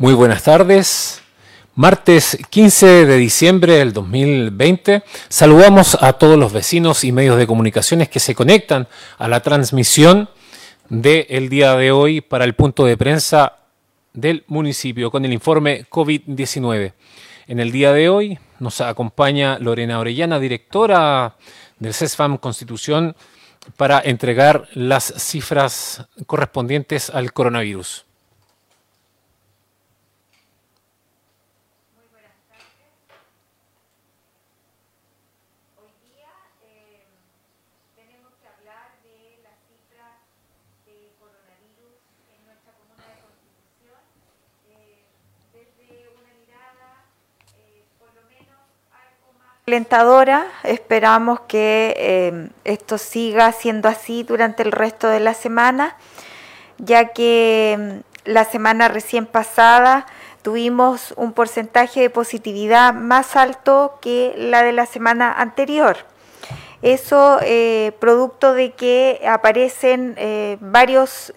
Muy buenas tardes. Martes 15 de diciembre del 2020. Saludamos a todos los vecinos y medios de comunicaciones que se conectan a la transmisión del día de hoy para el punto de prensa del municipio con el informe COVID-19. En el día de hoy nos acompaña Lorena Orellana, directora del CESFAM Constitución, para entregar las cifras correspondientes al coronavirus. Alentadora. Esperamos que eh, esto siga siendo así durante el resto de la semana, ya que mm, la semana recién pasada tuvimos un porcentaje de positividad más alto que la de la semana anterior. Eso eh, producto de que aparecen eh, varios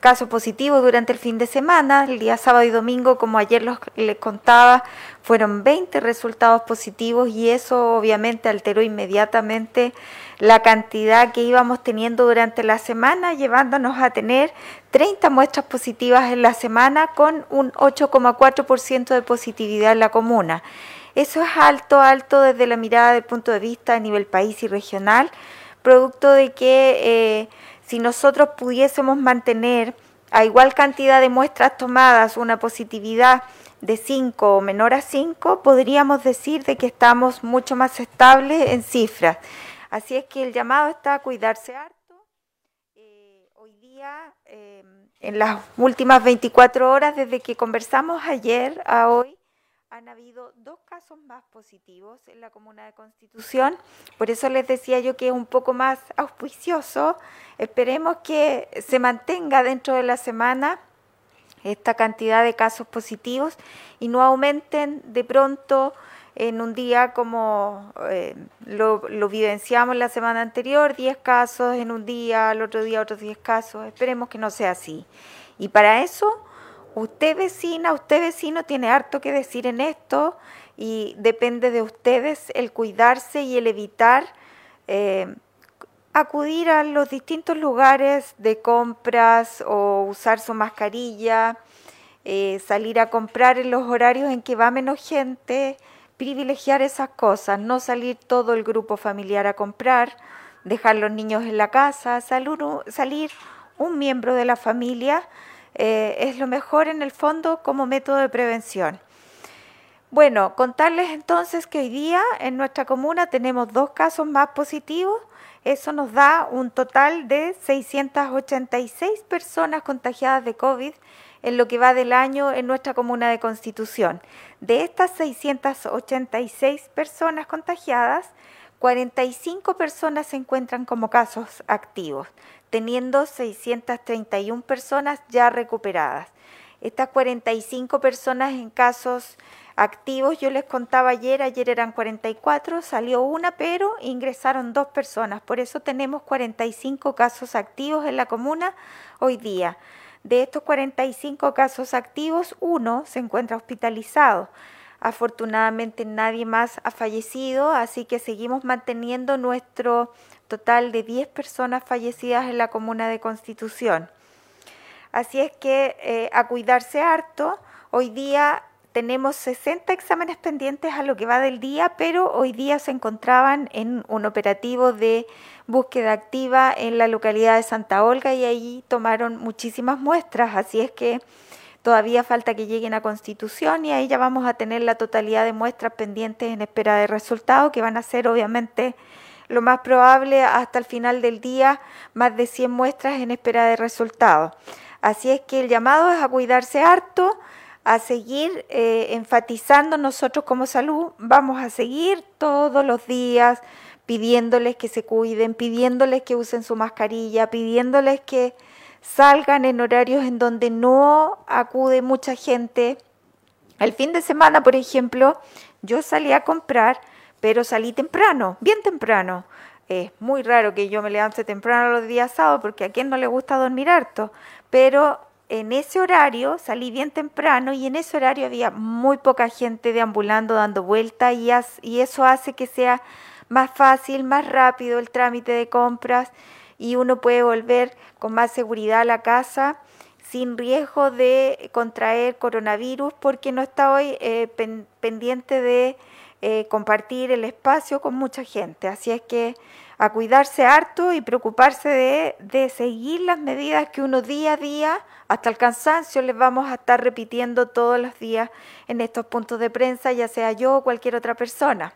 casos positivos durante el fin de semana, el día sábado y domingo, como ayer les contaba, fueron 20 resultados positivos y eso obviamente alteró inmediatamente la cantidad que íbamos teniendo durante la semana, llevándonos a tener 30 muestras positivas en la semana con un 8,4% de positividad en la comuna. Eso es alto, alto desde la mirada del punto de vista a nivel país y regional, producto de que eh, si nosotros pudiésemos mantener a igual cantidad de muestras tomadas una positividad de 5 o menor a 5, podríamos decir de que estamos mucho más estables en cifras. Así es que el llamado está a cuidarse harto. Eh, hoy día, eh, en las últimas 24 horas, desde que conversamos ayer a hoy, han habido dos casos más positivos en la comuna de Constitución. Por eso les decía yo que es un poco más auspicioso. Esperemos que se mantenga dentro de la semana esta cantidad de casos positivos y no aumenten de pronto en un día como eh, lo, lo, vivenciamos la semana anterior, 10 casos en un día, al otro día otros 10 casos. Esperemos que no sea así. Y para eso, usted vecina, usted vecino tiene harto que decir en esto y depende de ustedes el cuidarse y el evitar eh, acudir a los distintos lugares de compras o usar su mascarilla, eh, salir a comprar en los horarios en que va menos gente, privilegiar esas cosas, no salir todo el grupo familiar a comprar, dejar los niños en la casa, salir, un miembro de la familia eh, es lo mejor en el fondo como método de prevención. Bueno, contarles entonces que hoy día en nuestra comuna tenemos dos casos más positivos eso nos da un total de 686 personas contagiadas de COVID en lo que va del año en nuestra comuna de Constitución. De estas 686 personas contagiadas, 45 personas se encuentran como casos activos, teniendo 631 personas ya recuperadas. Estas 45 personas en casos activos. Yo les contaba ayer, ayer eran 44, salió una, pero ingresaron dos personas. Por eso tenemos 45 casos activos en la comuna hoy día. De estos 45 casos activos, uno se encuentra hospitalizado. Afortunadamente nadie más ha fallecido, así que seguimos manteniendo nuestro total de 10 personas fallecidas en la comuna de Constitución. Así es que eh, a cuidarse harto, hoy día tenemos 60 exámenes pendientes a lo que va del día, pero hoy día se encontraban en un operativo de búsqueda activa en la localidad de Santa Olga y ahí tomaron muchísimas muestras, así es que todavía falta que lleguen a Constitución y ahí ya vamos a tener la totalidad de muestras pendientes en espera de resultados, que van a ser obviamente lo más probable hasta el final del día, más de 100 muestras en espera de resultados. Así es que el llamado es a cuidarse harto, a seguir eh, enfatizando nosotros como salud, vamos a seguir todos los días pidiéndoles que se cuiden, pidiéndoles que usen su mascarilla, pidiéndoles que salgan en horarios en donde no acude mucha gente. El fin de semana, por ejemplo, yo salí a comprar, pero salí temprano, bien temprano. Es muy raro que yo me levante temprano los días sábados porque a quien no le gusta dormir harto, pero en ese horario salí bien temprano y en ese horario había muy poca gente deambulando, dando vueltas y, y eso hace que sea más fácil, más rápido el trámite de compras y uno puede volver con más seguridad a la casa sin riesgo de contraer coronavirus porque no está hoy eh, pendiente de eh, compartir el espacio con mucha gente. Así es que a cuidarse harto y preocuparse de, de, seguir las medidas que uno día a día, hasta el cansancio, les vamos a estar repitiendo todos los días en estos puntos de prensa, ya sea yo o cualquier otra persona.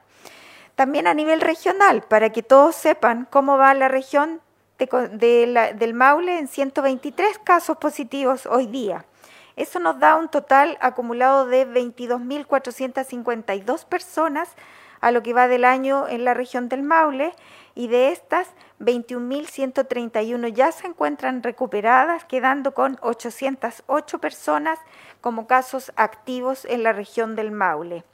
También a nivel regional, para que todos sepan cómo va la región del Maule en 123 casos positivos hoy día. Eso nos da un total acumulado de 22.452 personas a lo que va del año en la región del Maule y de estas 21.131 ya se encuentran recuperadas, quedando con 808 personas como casos activos en la región del Maule.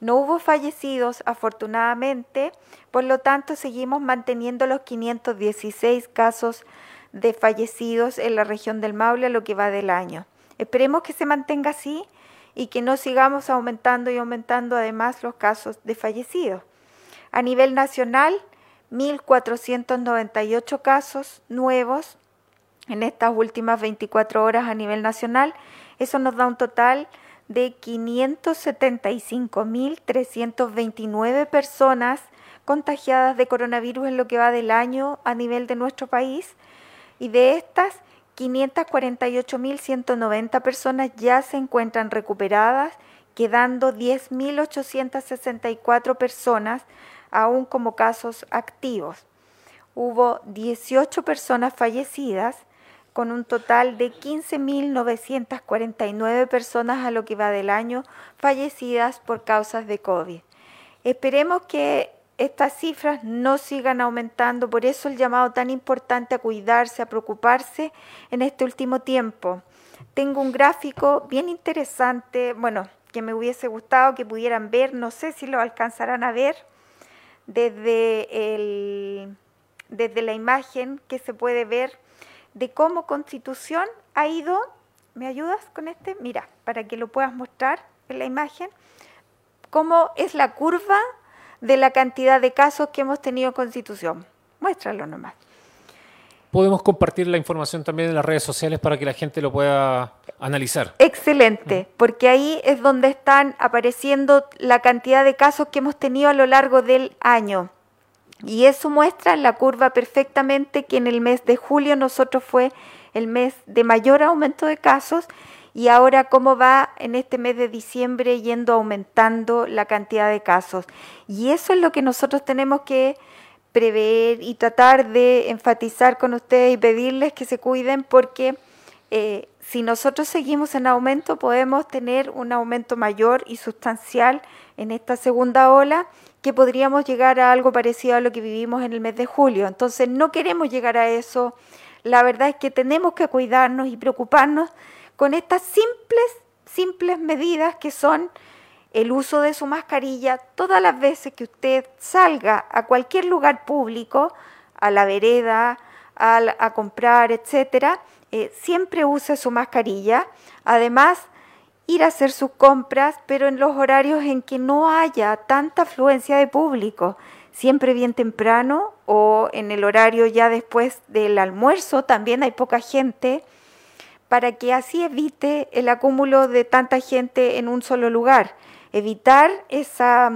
No hubo fallecidos, afortunadamente, por lo tanto seguimos manteniendo los 516 casos de fallecidos en la región del Maule lo que va del año. Esperemos que se mantenga así y que no sigamos aumentando y aumentando además los casos de fallecidos. A nivel nacional, 1.498 casos nuevos en estas últimas 24 horas a nivel nacional. Eso nos da un total 575.329 personas contagiadas de coronavirus en lo que va del año a nivel de nuestro país y de estas 548.190 personas ya se encuentran recuperadas, quedando 10.864 personas aún como casos activos. Hubo 18 personas fallecidas con un total de 15.949 personas a lo que va del año fallecidas por causas de COVID. Esperemos que estas cifras no sigan aumentando, por eso el llamado tan importante a cuidarse, a preocuparse en este último tiempo. Tengo un gráfico bien interesante, bueno, que me hubiese gustado que pudieran ver, no sé si lo alcanzarán a ver, desde, el, desde la imagen que se puede ver de cómo Constitución ha ido, ¿me ayudas con este? Mira, para que lo puedas mostrar en la imagen, cómo es la curva de la cantidad de casos que hemos tenido en Constitución. Muéstralo nomás. Podemos compartir la información también en las redes sociales para que la gente lo pueda analizar. Excelente, porque ahí es donde están apareciendo la cantidad de casos que hemos tenido a lo largo del año. Y eso muestra la curva perfectamente que en el mes de julio nosotros fue el mes de mayor aumento de casos y ahora cómo va en este mes de diciembre yendo aumentando la cantidad de casos. Y eso es lo que nosotros tenemos que prever y tratar de enfatizar con ustedes y pedirles que se cuiden porque eh, si nosotros seguimos en aumento podemos tener un aumento mayor y sustancial en esta segunda ola que podríamos llegar a algo parecido a lo que vivimos en el mes de julio. Entonces no queremos llegar a eso. La verdad es que tenemos que cuidarnos y preocuparnos con estas simples, simples medidas que son el uso de su mascarilla todas las veces que usted salga a cualquier lugar público, a la vereda, a, comprar, etcétera, eh, siempre use su mascarilla. Además, ir a hacer sus compras, pero en los horarios en que no haya tanta afluencia de público, siempre bien temprano o en el horario ya después del almuerzo, también hay poca gente, para que así evite el acúmulo de tanta gente en un solo lugar, evitar esa,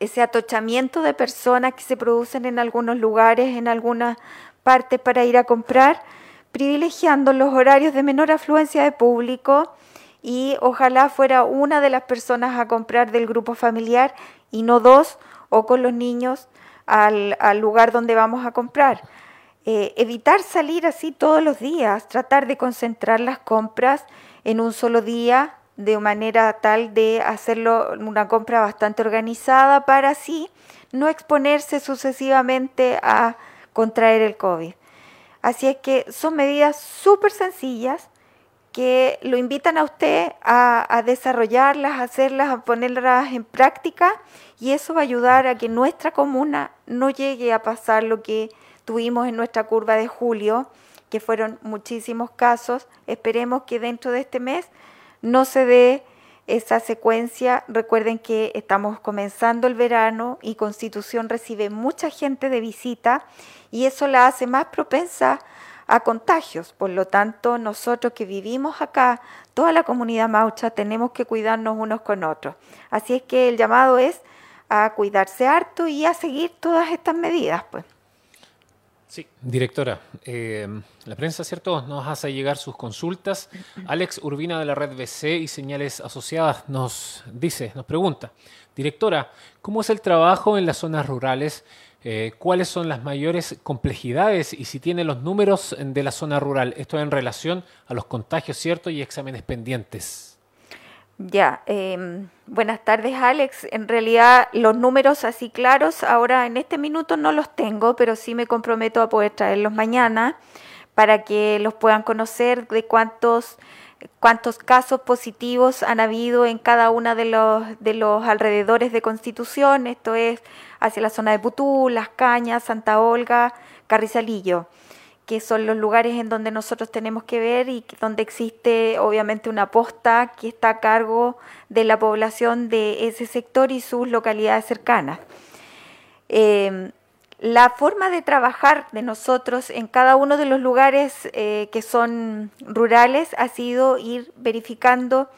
ese atochamiento de personas que se producen en algunos lugares, en algunas partes para ir a comprar, privilegiando los horarios de menor afluencia de público, y ojalá fuera una de las personas a comprar del grupo familiar y no dos o con los niños al, lugar donde vamos a comprar. Eh, evitar salir así todos los días, tratar de concentrar las compras en un solo día de manera tal de hacerlo una compra bastante organizada para así no exponerse sucesivamente a contraer el COVID. Así es que son medidas súper sencillas que lo invitan a usted a, desarrollarlas, a hacerlas, a ponerlas en práctica y eso va a ayudar a que nuestra comuna no llegue a pasar lo que tuvimos en nuestra curva de julio, que fueron muchísimos casos. Esperemos que dentro de este mes no se dé esa secuencia. Recuerden que estamos comenzando el verano y Constitución recibe mucha gente de visita y eso la hace más propensa contagios. Por lo tanto, nosotros que vivimos acá, toda la comunidad maucha, tenemos que cuidarnos unos con otros. Así es que el llamado es a cuidarse harto y a seguir todas estas medidas. Pues. Sí, directora, eh, la prensa, ¿cierto? Nos hace llegar sus consultas. Alex Urbina de la red BC y Señales Asociadas nos dice, nos pregunta, directora, ¿cómo es el trabajo en las zonas rurales? Eh, ¿Cuáles son las mayores complejidades y si tiene los números de la zona rural? Esto en relación a los contagios, ¿cierto? Y exámenes pendientes. Ya, eh, buenas tardes Alex. En realidad los números así claros ahora en este minuto no los tengo, pero sí me comprometo a poder traerlos mañana para que los puedan conocer de cuántos cuántos casos positivos han habido en cada uno de los, de los alrededores de Constitución, esto es hacia la zona de Putú, Las Cañas, Santa Olga, Carrizalillo que son los lugares en donde nosotros tenemos que ver y donde existe obviamente una posta que está a cargo de la población de ese sector y sus localidades cercanas. Em, la forma de trabajar de nosotros en cada uno de los lugares eh, que son rurales ha sido ir verificando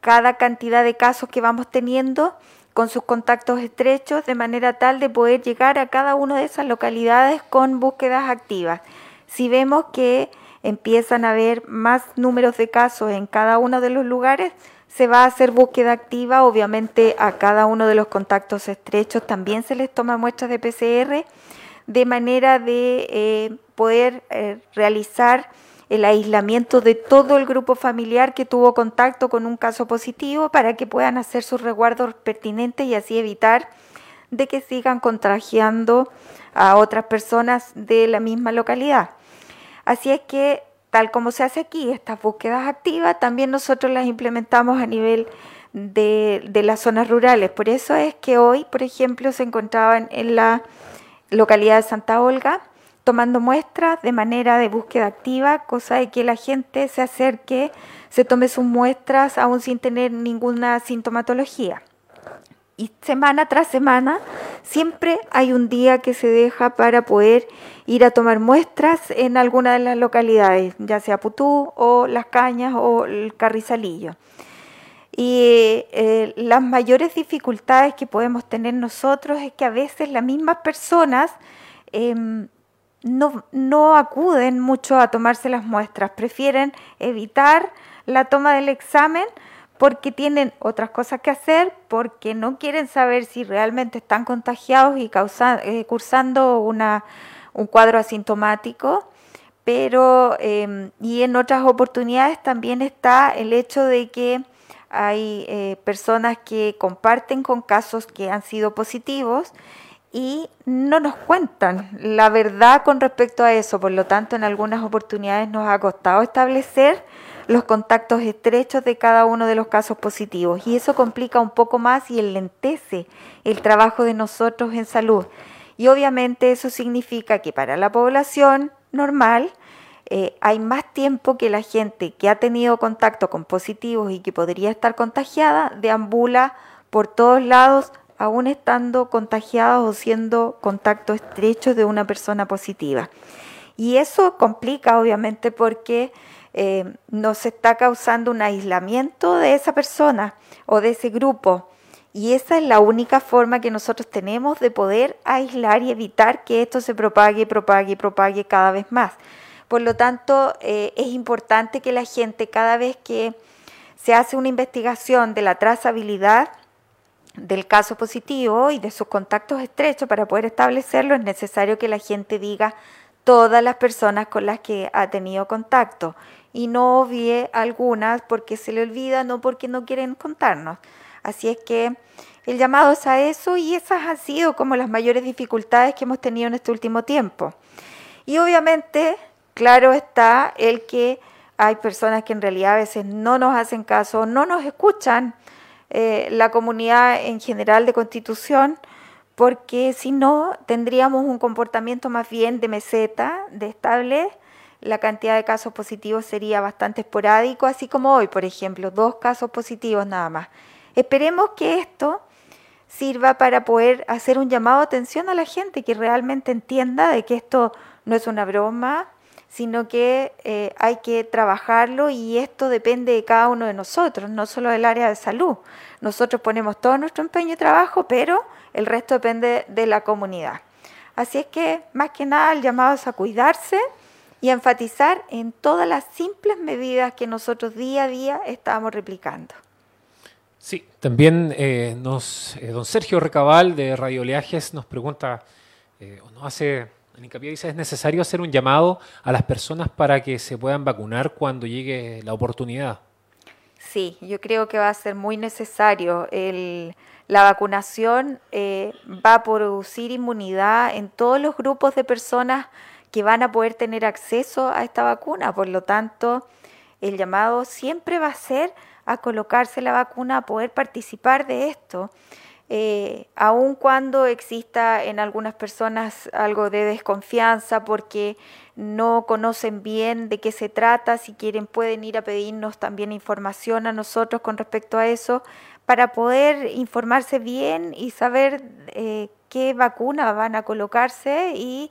cada cantidad de casos que vamos teniendo con sus contactos estrechos de manera tal de poder llegar a cada una de esas localidades con búsquedas activas. Si vemos que empiezan a haber más números de casos en cada uno de los lugares, se va a hacer búsqueda activa. Obviamente a cada uno de los contactos estrechos también se les toma muestras de PCR de manera de eh, poder eh, realizar el aislamiento de todo el grupo familiar que tuvo contacto con un caso positivo para que puedan hacer sus resguardos pertinentes y así evitar de que sigan contagiando a otras personas de la misma localidad. Así es que, tal como se hace aquí, estas búsquedas activas, también nosotros las implementamos a nivel de, las zonas rurales. Por eso es que hoy, por ejemplo, se encontraban en la localidad de Santa Olga tomando muestras de manera de búsqueda activa, cosa de que la gente se acerque, se tome sus muestras aún sin tener ninguna sintomatología y semana tras semana siempre hay un día que se deja para poder ir a tomar muestras en alguna de las localidades, ya sea Putú o Las Cañas o el Carrizalillo. Y eh, las mayores dificultades que podemos tener nosotros es que a veces las mismas personas em, no, no acuden mucho a tomarse las muestras, prefieren evitar la toma del examen porque tienen otras cosas que hacer, porque no quieren saber si realmente están contagiados y eh, cursando un cuadro asintomático, pero em, y en otras oportunidades también está el hecho de que hay eh, personas que comparten con casos que han sido positivos y no nos cuentan la verdad con respecto a eso. Por lo tanto, en algunas oportunidades nos ha costado establecer los contactos estrechos de cada uno de los casos positivos. Y eso complica un poco más y enlentece el trabajo de nosotros en salud. Y obviamente eso significa que para la población normal eh, hay más tiempo que la gente que ha tenido contacto con positivos y que podría estar contagiada deambula por todos lados aún estando contagiados o siendo contacto estrecho de una persona positiva. Y eso complica obviamente porque eh, nos está causando un aislamiento de esa persona o de ese grupo. Y esa es la única forma que nosotros tenemos de poder aislar y evitar que esto se propague, propague, propague cada vez más. Por lo tanto, eh, es importante que la gente cada vez que se hace una investigación de la trazabilidad del caso positivo y de sus contactos estrechos para poder establecerlo, es necesario que la gente diga todas las personas con las que ha tenido contacto y no obvie algunas porque se le olvida, no porque no quieren contarnos. Así es que el llamado es a eso y esas han sido como las mayores dificultades que hemos tenido en este último tiempo. Y obviamente, claro está el que hay personas que en realidad a veces no nos hacen caso, no nos escuchan, eh, la comunidad en general de constitución, porque si no tendríamos un comportamiento más bien de meseta, de estable, la cantidad de casos positivos sería bastante esporádico, así como hoy, por ejemplo, dos casos positivos nada más. Esperemos que esto sirva para poder hacer un llamado de atención a la gente que realmente entienda de que esto no es una broma, sino que eh, hay que trabajarlo y esto depende de cada uno de nosotros, no solo del área de salud. Nosotros ponemos todo nuestro empeño y trabajo, pero el resto depende de la comunidad. Así es que, más que nada, el llamado es a cuidarse y a enfatizar en todas las simples medidas que nosotros día a día estamos replicando. Sí, también eh, nos, eh, don Sergio Recabal de Radio Oleajes nos pregunta, o nos hace ¿es necesario hacer un llamado a las personas para que se puedan vacunar cuando llegue la oportunidad? Sí, yo creo que va a ser muy necesario. la vacunación va a producir inmunidad en todos los grupos de personas que van a poder tener acceso a esta vacuna. Por lo tanto, el llamado siempre va a ser a colocarse la vacuna, a poder participar de esto, eh, aun cuando exista en algunas personas algo de desconfianza porque no conocen bien de qué se trata, si quieren pueden ir a pedirnos también información a nosotros con respecto a eso, para poder informarse bien y saber eh, qué vacuna van a colocarse y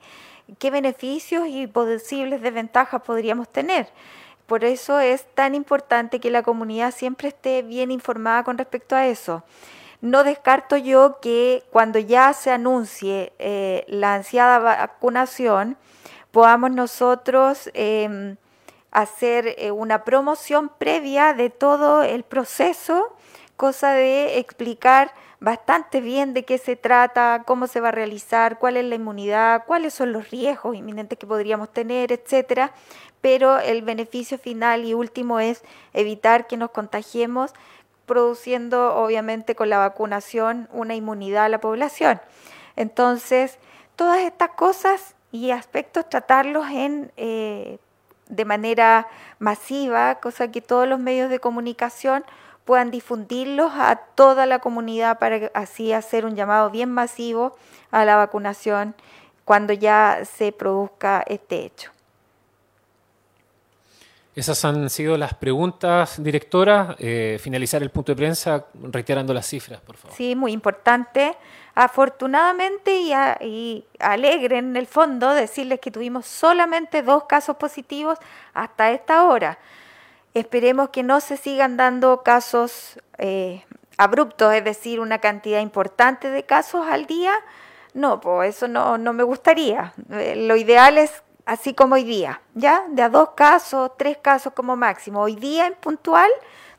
qué beneficios y posibles desventajas podríamos tener. Por eso es tan importante que la comunidad siempre esté bien informada con respecto a eso. No descarto yo que cuando ya se anuncie eh, la ansiada vacunación, podamos nosotros em, hacer eh, una promoción previa de todo el proceso, cosa de explicar bastante bien de qué se trata, cómo se va a realizar, cuál es la inmunidad, cuáles son los riesgos inminentes que podríamos tener, etcétera, pero el beneficio final y último es evitar que nos contagiemos, produciendo obviamente con la vacunación una inmunidad a la población. Entonces, todas estas cosas y aspectos tratarlos en, eh, de manera masiva, cosa que todos los medios de comunicación puedan difundirlos a toda la comunidad para así hacer un llamado bien masivo a la vacunación cuando ya se produzca este hecho. Esas han sido las preguntas, directora. Eh, finalizar el punto de prensa reiterando las cifras, por favor. Sí, muy importante. Afortunadamente y, alegre en el fondo decirles que tuvimos solamente dos casos positivos hasta esta hora. Esperemos que no se sigan dando casos eh, abruptos, es decir, una cantidad importante de casos al día. No, pues eso no, no me gustaría. Eh, lo ideal es así como hoy día, ¿ya? De a dos casos, tres casos como máximo. Hoy día en puntual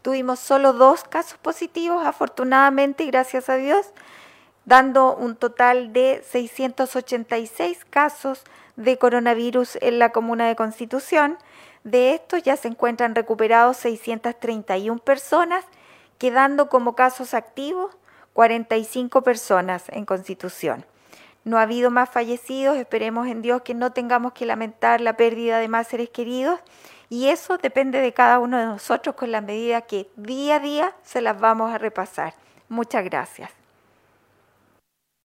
tuvimos solo dos casos positivos, afortunadamente y gracias a Dios, dando un total de 686 casos de coronavirus en la comuna de Constitución. De estos ya se encuentran recuperados 631 personas, quedando como casos activos 45 personas en Constitución. No ha habido más fallecidos, esperemos en Dios que no tengamos que lamentar la pérdida de más seres queridos y eso depende de cada uno de nosotros con la medida que día a día se las vamos a repasar. Muchas gracias.